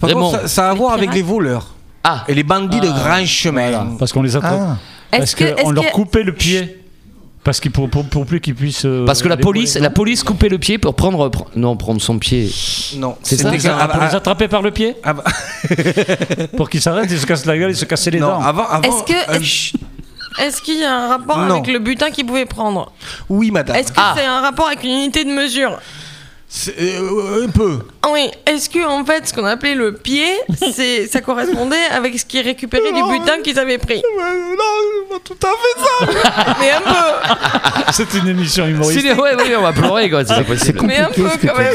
Par contre, ça, ça a à voir avec les voleurs Ah, et les bandits de grand chemin. Parce qu'on les attrape. Ah. Parce qu'on leur coupait le pied. Parce qu'il pour, pour, pour plus qu'ils puissent. euh, parce que la police, la police coupait le pied pour prendre, pre- non, prendre son pied. Non, C'est ça, Ah, Pour ah, les attraper par le pied ah, bah- Pour qu'ils s'arrêtent, ils se cassent la gueule, ils se cassent les non, dents. avant, avant, Est-ce que- euh, est-ce- qu'il y a un rapport Non. avec le butin qu'il pouvait prendre? Oui, madame. Est-ce que c'est un rapport avec une unité de mesure? Un peu. Oui. Est-ce que en fait, ce qu'on appelait le pied, c'est ça correspondait avec ce qui récupérait du butin qu'ils avaient pris? Non, pas tout à fait ça. Mais un peu. C'est une émission Si, humoristique. ouais, ouais, on va pleurer quoi, c'est pas possible. Mais un peu quand même.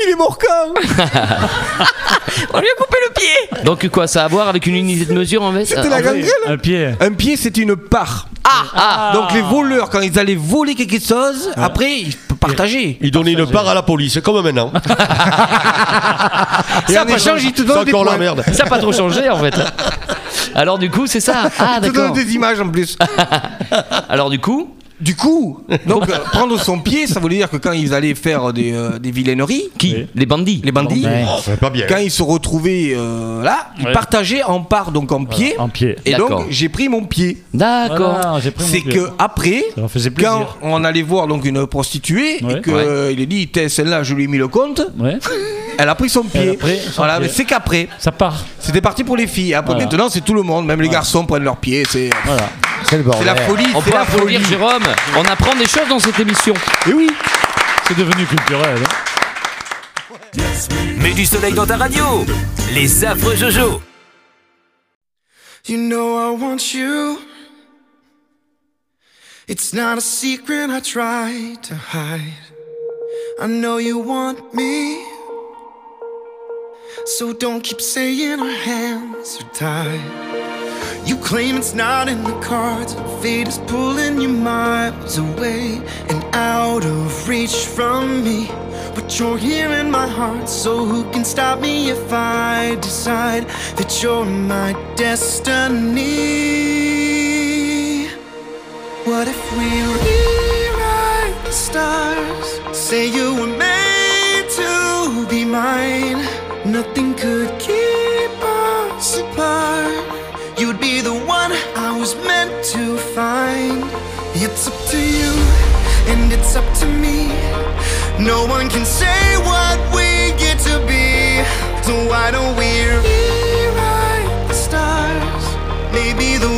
Il est mort quand? On lui a coupé le pied. Donc quoi, ça a à voir avec une unité de mesure en fait C'était la Ah, gangrène. Un pied. Un pied, c'est une part. Ah. Ah, Donc les voleurs, quand ils allaient voler quelque chose, après, ils- partager. Il donnait une part à la police, comme maintenant. Et Ça a pas changé. il te C'est donne des encore la points. merde. Ça n'a pas trop changé en fait. Alors du coup, c'est ça. Ah Il te donne d'accord. des images en plus. Alors du coup, Du coup, donc euh, prendre son pied, ça voulait dire que quand ils allaient faire des, euh, des vilaineries, qui Les bandits. les bandits, Ouais. Oh, ça va pas bien. quand ils se retrouvaient euh, là, ils Ouais. partageaient en part, donc en pied. En pied. Et D'accord. donc j'ai pris mon pied. D'accord. Voilà, j'ai pris mon C'est pied. que après, Ça leur faisait quand on allait voir donc une prostituée Ouais. et que Ouais. euh, il a dit T'es celle-là, je lui ai mis le compte, Ouais. elle a pris son pied. Elle a pris son voilà, pied. mais c'est qu'après. Ça part. C'était parti pour les filles. Après, Voilà. maintenant, c'est tout le monde. Même les garçons prennent leurs pieds. C'est Voilà. C'est le c'est bordel. la folie. On c'est peut la folie. applaudir Jérôme. On apprend des choses dans cette émission. Et oui. C'est devenu culturel. hein. Mets du soleil dans ta radio. Les affreux Jojo. You know I want you. It's not a secret I try to hide. I know you want me. So don't keep saying our hands are tied. You claim it's not in the cards. Fate is pulling you miles away and out of reach from me. But you're here in my heart, so who can stop me if I decide that you're my destiny? What if we rewrite the stars? Say you were made to be mine. Nothing could keep us apart. Find. It's up to you, and it's up to me. No one can say what we get to be. So why don't we rewrite the stars? Maybe the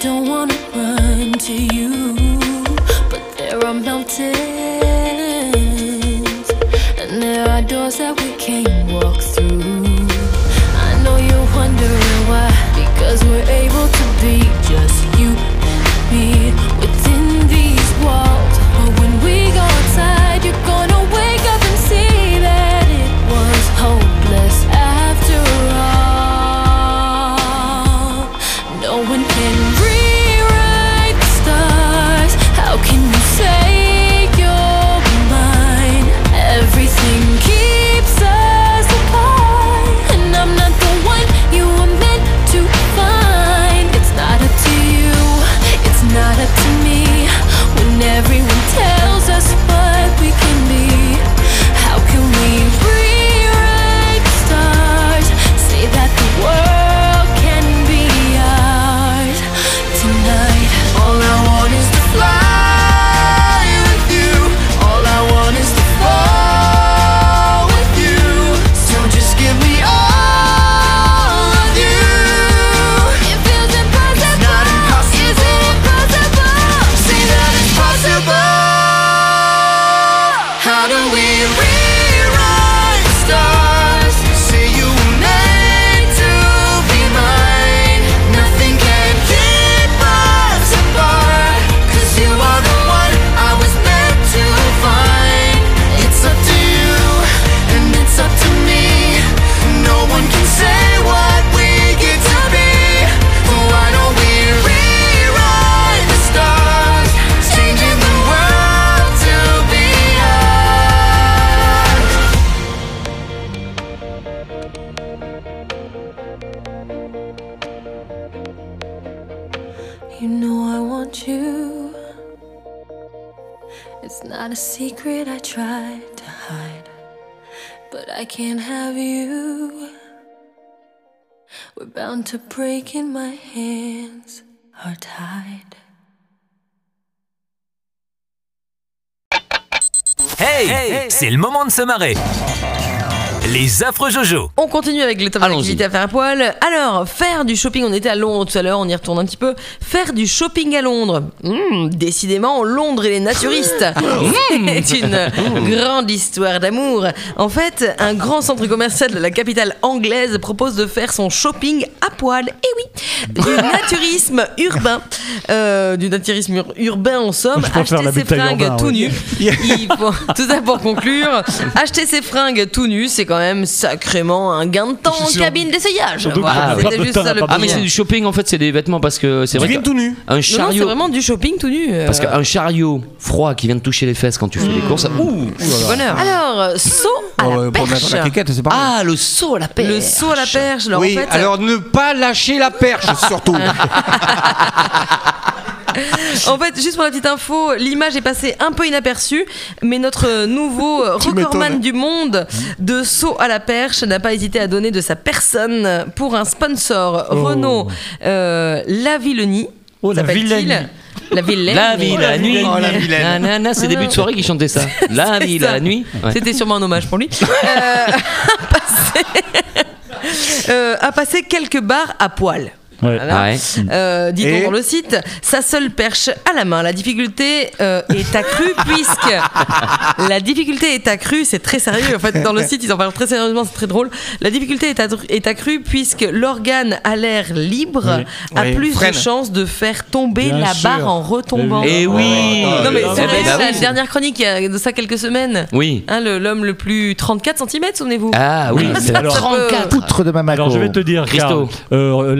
don't wanna run to you. But there are mountains, and there are doors that we can't walk through. I know you're wondering why. Because we're able to be just You know I want you. It's not a secret I tried to hide, but I can't have you. We're bound to break and my hands are tied. Hey, c'est le moment de se marrer. Les affreux Jojo. On continue avec le top d'activité à faire à poil. Alors, faire du shopping, on était à Londres tout à l'heure, on y retourne un petit peu. Faire du shopping à Londres. Hmm, décidément, Londres et les naturistes. C'est une grande histoire d'amour. En fait, un grand centre commercial de la capitale anglaise propose de faire son shopping à poil. Et oui, du naturisme urbain. Euh, du naturisme ur- urbain en somme. Acheter ses fringues urbain, tout ouais. nus. Il faut- tout ça pour conclure. Acheter ses fringues tout nus, c'est quand même sacrément un gain de temps en cabine d'essayage. Surtout Voilà, que- c'était juste ça le Ah, mais c'est du shopping en fait, c'est des vêtements parce que c'est vrai. que tout nu. Un chariot. c'est vraiment du shopping tout nu. euh. Parce qu'un chariot froid qui vient te toucher les fesses quand tu fais les courses, ouh, Bonheur. Alors, euh, saut à Oh, la pour perche. la c'est. Ah, le saut à la perche. Le saut à la perche. Alors, oui, en fait, alors ne pas lâcher la perche surtout. En fait, juste pour la petite info, l'image est passée un peu inaperçue, mais notre nouveau euh, recordman du monde de saut à la perche n'a pas hésité à donner de sa personne pour un sponsor Oh. Renault euh, La Villenie. Oh, la. Villenie. La Villenie. La vie, la nuit. Oh, la. Nanana, c'est début de soirée qui chantait ça. La la nuit. Ouais. C'était sûrement un hommage pour lui. Euh, a, passé, euh, a passé quelques bars à poil. Voilà. Ouais. Euh, Dit-on Et dans le site, sa seule perche à la main. La difficulté euh, est accrue puisque la difficulté est accrue, c'est très sérieux. En fait, dans le site, ils en parlent très sérieusement, c'est très drôle. La difficulté est, accrue- est accrue puisque l'organe à l'air libre Oui. a Oui. plus Freine. de chances de faire tomber Bien la sûr. barre en retombant. Eh oui. Non mais c'est vrai, bah la oui. dernière chronique il y a de ça quelques semaines. Oui. Hein, le- L'homme le plus 34 cm, souvenez-vous Ah oui, alors 34. Poutre de. Alors je vais te dire, Christo. Karl, euh,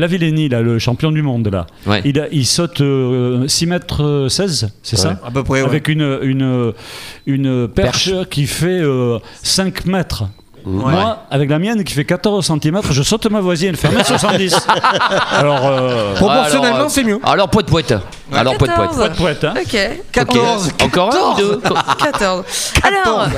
Lavillenie, là, le champion du monde, là, il, a- il saute euh, 6 mètres 16, c'est Ouais. ça À peu près, ouais. Avec une, une, une perche, qui fait euh, 5 mètres. Moi, avec la mienne qui fait 14 cm, je saute ma voisine, elle fait 1m70. Alors, euh, Proportionnellement, Alors, euh, c'est mieux. Alors, poète poète. Alors, poète poète. 14. poète, hein. Ok. Ok. 14. Encore un ou deux 14. Alors,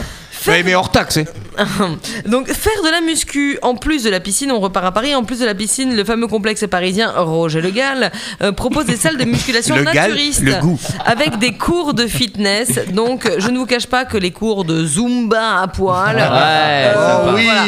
Ouais, mais hors taxe. hein. donc faire de la muscu en plus de la piscine, on repart à Paris. En plus de la piscine, le fameux complexe parisien Roger Le Gall euh, propose des salles de musculation Le Gall, naturistes le goût. avec des cours de fitness. Donc, je ne vous cache pas que les cours de zumba à poil, Ouais, euh, Oh oui. voilà,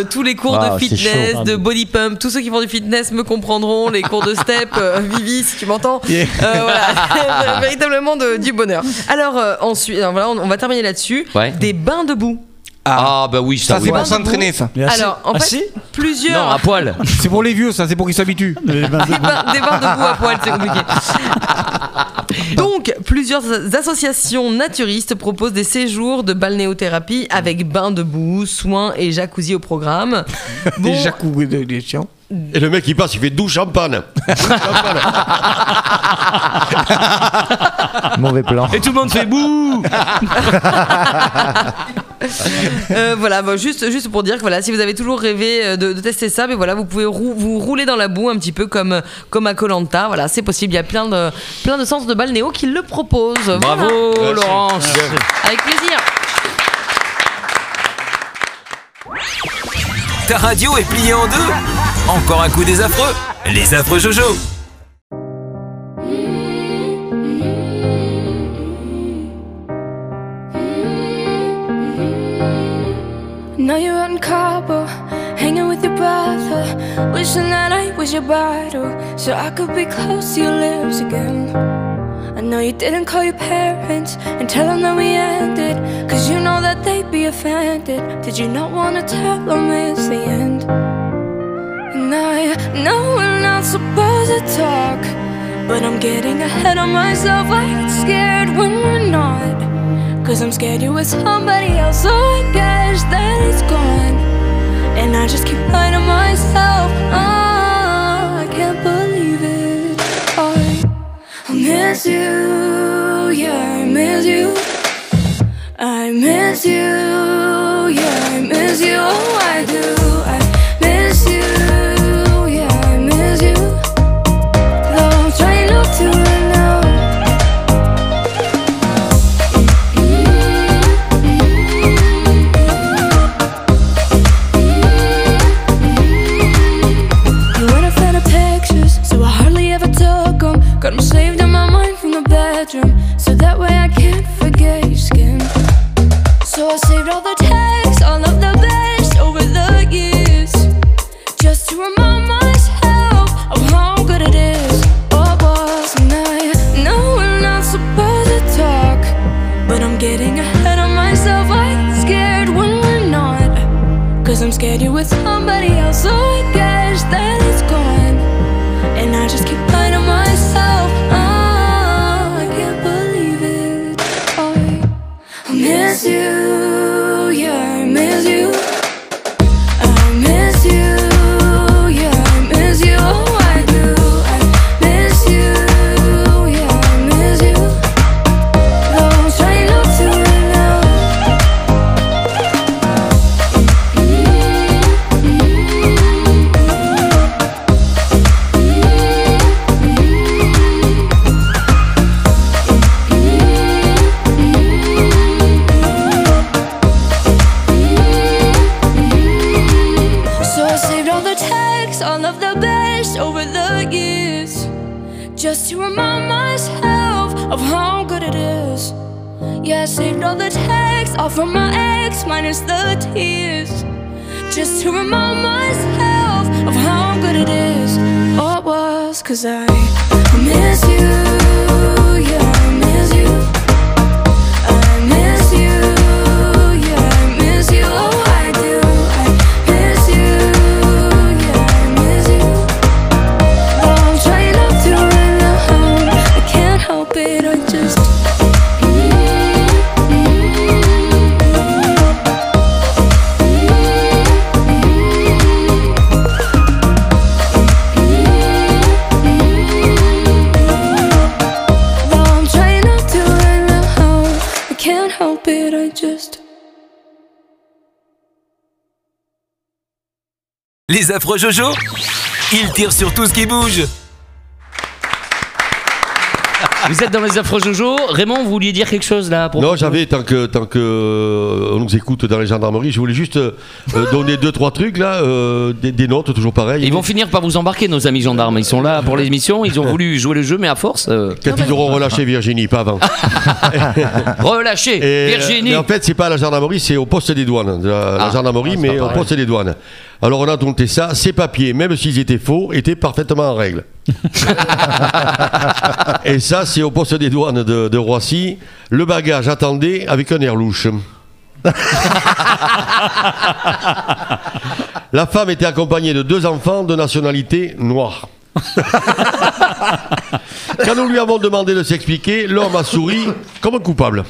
euh, tous les cours Wow, de fitness, chaud. de body pump, tous ceux qui font du fitness me comprendront. Les cours de step, euh, Vivi, si tu m'entends. Yeah. Euh, voilà, véritablement de- du bonheur. Alors euh, ensuite, alors voilà, on, on va terminer là-dessus. Ouais. Des bains debout. Ah, bah oui, ça, Ça, oui. c'est pour s'entraîner, ça. Alors en fait, assis plusieurs. Non, à poil. C'est pour les vieux, ça, c'est pour qu'ils s'habituent. De- des bains, des bains debout à poil, c'est compliqué. Donc, plusieurs associations naturistes proposent des séjours de balnéothérapie avec bains debout, soins et jacuzzi au programme. Bon, de- des chiens. Et le mec il passe, il fait 12 champagne. Mauvais plan. Et tout le monde fait bouh euh, voilà, bon, juste, juste pour dire que voilà, si vous avez toujours rêvé euh, de, de tester ça, mais voilà, vous pouvez rou- vous rouler dans la boue un petit peu comme, comme à Colanta. Voilà, c'est possible. Il y a plein de, plein de centres de balnéo qui le proposent. Bravo, Voilà. Laurence. Avec plaisir. Ta radio est pliée en deux Encore un coup des affreux Les affreux Jojo Now you're out in Cabo, hanging with your brother. Wishing that I was your bridal, so I could be close to your lips again. I know you didn't call your parents and tell them that we ended, cause you know that they'd be offended. Did you not wanna tell them it's the end? And I know we're not supposed to talk, but I'm getting ahead of myself. I get scared when we're not. Cause I'm scared you're with somebody else, so I guess that it's gone. And I just keep lying to myself. Oh, I can't believe it. I miss you, yeah, I miss you. I miss you, yeah, I miss you. Oh, I do. Les affreux Jojo Ils tirent sur tout ce qui bouge. Vous êtes dans les affreux Jojo. Raymond, vous vouliez dire quelque chose là pour Non, j'avais, tant que, tant que euh, on nous écoute dans les gendarmeries, je voulais juste euh, euh, donner deux, trois trucs là, euh, des, des notes, toujours pareil. Ils vont finir par vous embarquer, nos amis gendarmes. Ils sont là pour l'émission. Ils ont voulu jouer le jeu, mais à force. euh, Quand ils auront relâché Virginie, pas avant. Relâché Et, Virginie mais en fait, c'est pas à la gendarmerie, c'est au poste des douanes. La, la Ah. gendarmerie, Ah, mais au pareil. poste des douanes. Alors on a noté ça, ces papiers, même s'ils étaient faux, étaient parfaitement en règle. Et ça, c'est au poste des douanes de, de Roissy. Le bagage attendait avec un air louche. La femme était accompagnée de deux enfants de nationalité noire. Quand nous lui avons demandé de s'expliquer, l'homme a souri comme un coupable.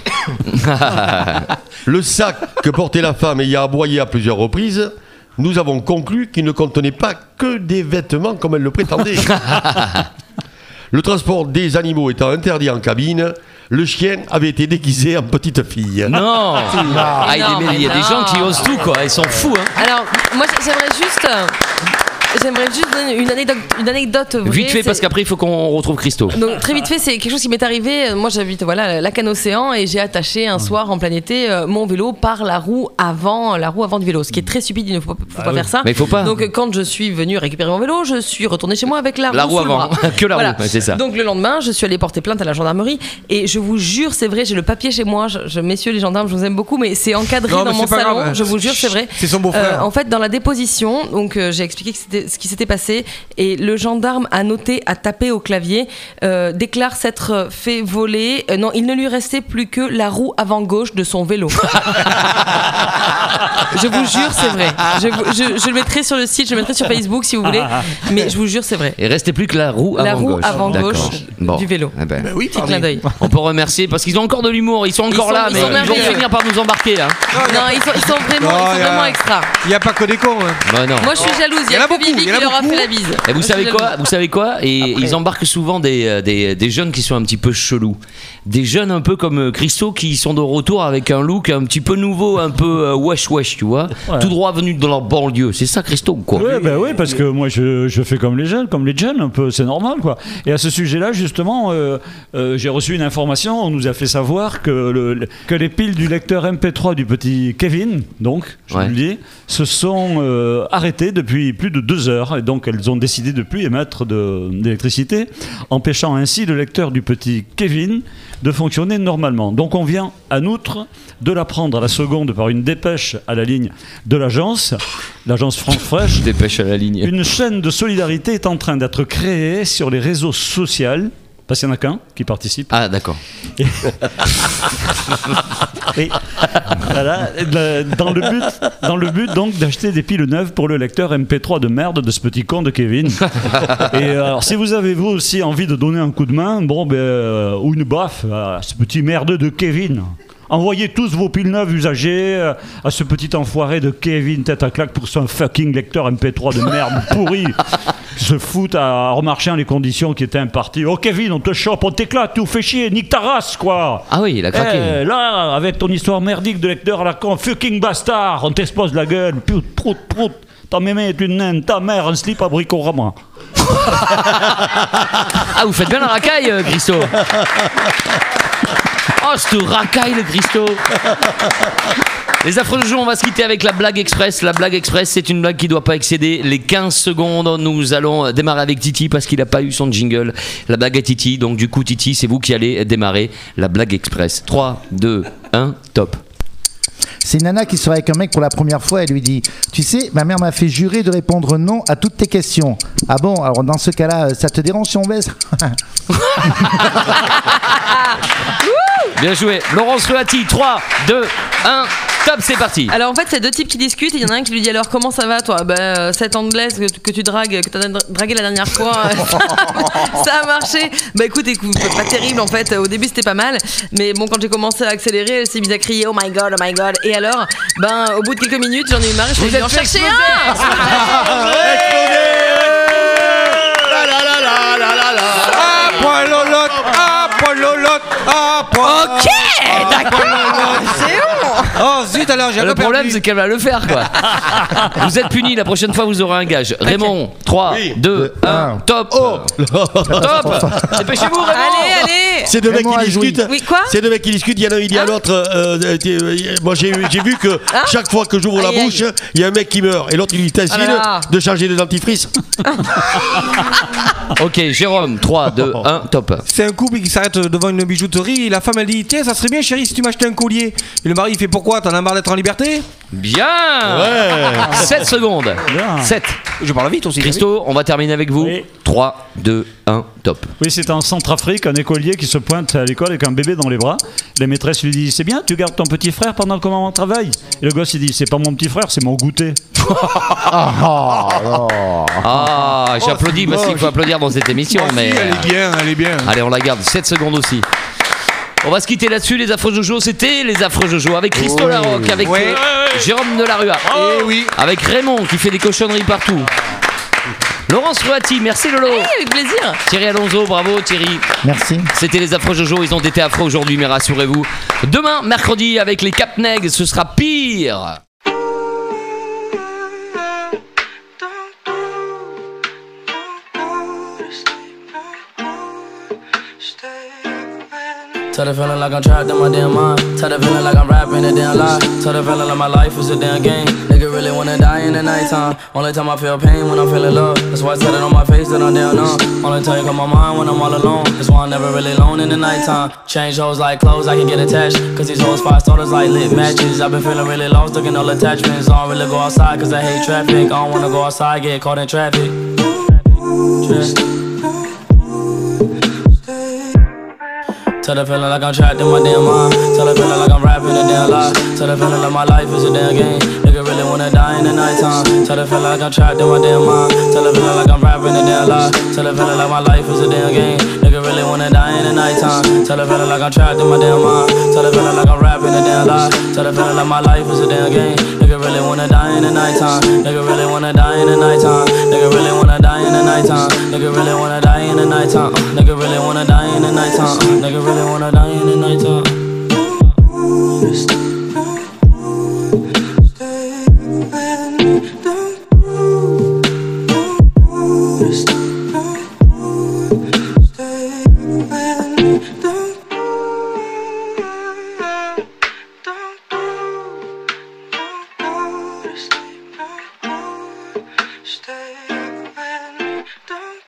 Le sac que portait la femme ayant aboyé à plusieurs reprises, nous avons conclu qu'il ne contenait pas que des vêtements comme elle le prétendait. Le transport des animaux étant interdit en cabine, le chien avait été déguisé en petite fille. Non Ah, il y a des gens qui osent tout, quoi. Ils sont fous, hein. Alors, moi j'aimerais juste. J'aimerais juste donner une anecdote, une anecdote vraie. Vite fait, parce qu'après, il faut qu'on retrouve Christo. Donc très vite fait, c'est quelque chose qui m'est arrivé. Moi, j'habite voilà la canne océan et j'ai attaché un soir en plein été euh, mon vélo par la roue avant la roue avant du vélo, ce qui est très stupide. Il ne faut, pas- faut pas oui. faire ça. Mais il faut pas. Donc euh, quand je suis venu récupérer mon vélo, je suis retourné chez moi avec la, La roue sous le avant. Que la roue, c'est ça. Donc le lendemain, je suis allé porter plainte à la gendarmerie et je vous jure, c'est vrai, j'ai le papier chez moi. Je, je- messieurs les gendarmes, je vous aime beaucoup, mais c'est encadré Non, dans mon salon. grave. Je vous jure, c'est vrai. C'est son beau-frère. Euh, en fait, dans la déposition, donc euh, j'ai expliqué que c'était- ce qui s'était passé et le gendarme a noté, a tapé au clavier, euh, déclare s'être fait voler. euh, non, il ne lui restait plus que la roue avant gauche de son vélo. je vous jure, c'est vrai. Je, vous- je- je le mettrai sur le site, je le mettrai sur Facebook si vous voulez, mais je vous jure, c'est vrai. Et restait plus que la roue La avant roue gauche. avant D'accord. gauche Bon. du vélo. Eh ben, Petit clin d'œil. On peut remercier parce qu'ils ont encore de l'humour, ils sont encore sont- là, ils mais sont ils vont finir par nous embarquer là. Non, ils sont, ils sont vraiment, Non, ils sont vraiment extra. Il n'y a pas que des cons. hein. Bah non. Moi, je suis jalouse. Il y a que beaucoup, il y en qui a leur a beaucoup. fait la bise. Et vous savez quoi jalouse. Vous savez quoi? Et Après. ils embarquent souvent des, euh, des, des jeunes qui sont un petit peu chelous. Des jeunes un peu comme euh, Christo qui sont de retour avec un look un petit peu nouveau, un peu euh, wesh wesh, tu vois. Ouais. Tout droit venu de leur banlieue. C'est ça Christo quoi bah oui, parce que moi je, je fais comme les jeunes, comme les jeunes, un peu, c'est normal quoi. Et à ce sujet-là, justement, euh, euh, j'ai reçu une information, on nous a fait savoir que, le, que les piles du lecteur MP3 du petit Kevin, donc, je Ouais. vous le dis, se sont arrêtées depuis plus de deux heures, et donc elles ont décidé de plus émettre d'électricité, empêchant ainsi le lecteur du petit Kevin de fonctionner normalement. Donc on vient, en outre, de l'apprendre à la seconde par une dépêche à la ligne de l'agence, l'agence France Fraîche, Dépêche à la ligne. une chaîne de solidarité est en train d'être créée sur les réseaux sociaux parce qu'il n'y en a qu'un qui participe. Ah, d'accord. Et voilà, dans le but, dans le but donc d'acheter des piles neuves pour le lecteur MP3 de merde de ce petit con de Kevin. Et euh, alors, si vous avez vous aussi envie de donner un coup de main, bon ben euh, ou une baffe à ce petit merdeux de Kevin. Envoyez tous vos piles neuves usagées euh, à ce petit enfoiré de Kevin tête à claque pour son fucking lecteur MP3 de merde pourri se fout à remarcher les conditions qui étaient imparties. Oh Kevin, on te chope, on t'éclate, tu nous fais chier, nique ta race quoi Ah oui, il a craqué. Eh, là, avec ton histoire merdique de lecteur à la con, fucking bastard, on t'explose la gueule, prout, prout, prout. Ta mémé est une naine, ta mère un slip à bricorama. Ah, vous faites bien la racaille, euh, Christo. Oh, ce racaille, le Christo. Les affreux jeux, on va se quitter avec la blague express. La blague express, c'est une blague qui doit pas excéder les 15 secondes. Nous allons démarrer avec Titi parce qu'il n'a pas eu son jingle. La blague est Titi, donc du coup, Titi, c'est vous qui allez démarrer la blague express. 3, 2, 1, top. C'est une nana qui sort avec un mec pour la première fois. Elle lui dit Tu sais, ma mère m'a fait jurer de répondre non à toutes tes questions. Ah bon Alors dans ce cas-là, ça te dérange si on baisse? Bien joué. Laurence Loati, 3, 2, 1, top, c'est parti. Alors en fait, c'est deux types qui discutent et il y en a un qui lui dit alors comment ça va toi? Bah cette anglaise que, que tu dragues, que t'as dra- dragué la dernière fois, euh, ça a marché. Bah écoute, écoute, pas terrible en fait. Au début c'était pas mal, mais bon quand j'ai commencé à accélérer, elle s'est mise à crier oh my god, oh my god. Et alors, ben au bout de quelques minutes, j'en ai eu marre. Je Vous suis êtes en chercher exploser. Ah, point lolotte, ah, point lolotte, ah, point. Ok, d'accord, c'est bon. Oh zut alors, j'ai Le problème, perdu. c'est qu'elle va le faire, quoi. vous êtes puni, la prochaine fois, vous aurez un gage. Raymond, 3, 2, 1, top. Top. Dépêchez-vous, Raymond. Allez, allez. C'est deux mecs Raymond qui a discutent. Oui, quoi C'est deux mecs qui discutent. Il y en a un, il dit à l'autre. euh, euh, euh, moi, j'ai j'ai vu que Hein chaque fois que j'ouvre la Aïe, aïe. bouche, il y a un mec qui meurt. Et l'autre, il lui dit Ah là là. de changer de dentifrice. Ok, Jérôme, 3, 2, 1, top. C'est un couple qui s'arrête devant une bijouterie et la femme elle dit Tiens, ça serait bien chérie si tu m'achetais un collier. Et le mari il fait Pourquoi T'en as marre d'être en liberté? Bien Ouais. 7 secondes. Bien. 7. Je parle vite aussi. Christo, on va terminer avec vous. Oui. 3, 2, 1, top. Oui, c'est en Centrafrique, un écolier qui se pointe à l'école avec un bébé dans les bras. La maîtresse lui dit C'est bien, tu gardes ton petit frère pendant que maman travaille. Et le gosse il dit C'est pas mon petit frère, c'est mon goûter. Ah, j'applaudis parce qu'il faut applaudir dans cette émission. Mais... elle est bien, elle est bien. Allez, on la garde. 7 secondes aussi. On va se quitter là-dessus, les affreux Jojo. C'était les affreux Jojo avec Christo Larocque, avec Ouais. euh, Jérôme Delarue, Eh oui. avec Raymond qui fait des cochonneries partout. Laurence Roati, merci Lolo. Avec plaisir. Thierry Alonso, bravo Thierry. Merci. C'était les affreux Jojo, ils ont été affreux aujourd'hui, mais rassurez-vous. Demain, mercredi, avec les Capneg, ce sera pire. Tell the feeling like I'm trapped in my damn mind. Tell the feeling like I'm rapping a damn lie. Tell the feeling like my life is a damn game. Really wanna die in the nighttime. Only time I feel pain when I'm feeling love. That's why I said it on my face that I'm down numb. Only time you come my mind when I'm all alone. That's why I'm never really alone in the nighttime. Change hoes like clothes, I can get attached. Cause these hoes five starters like lit matches. I've been feeling really lost, looking all attachments. I don't really go outside cause I hate traffic. I don't wanna go outside, get caught in traffic. Traffic. Tell the feeling like I'm trapped in my damn mind. Tell the feeling like I'm rapping a damn lie. Tell the feeling like my life is a damn game. Wanna die in the. Tell feeling like I'm trapped in my damn mind. Tell feeling like I'm rapping a damn lie. Tell feeling like my life is a damn game. Nigga really wanna die in the nighttime. Tell the feeling like I'm trapped in my damn mind. Tell feeling like I'm rapping a damn lie. Tell feeling like my life is a damn game. Nigga really wanna die in the nighttime. Nigga really wanna die in the nighttime. Nigga really wanna die in the nighttime. Nigga really wanna die in the nighttime. Nigga really wanna die in the nighttime. Nigga really wanna die in the nighttime.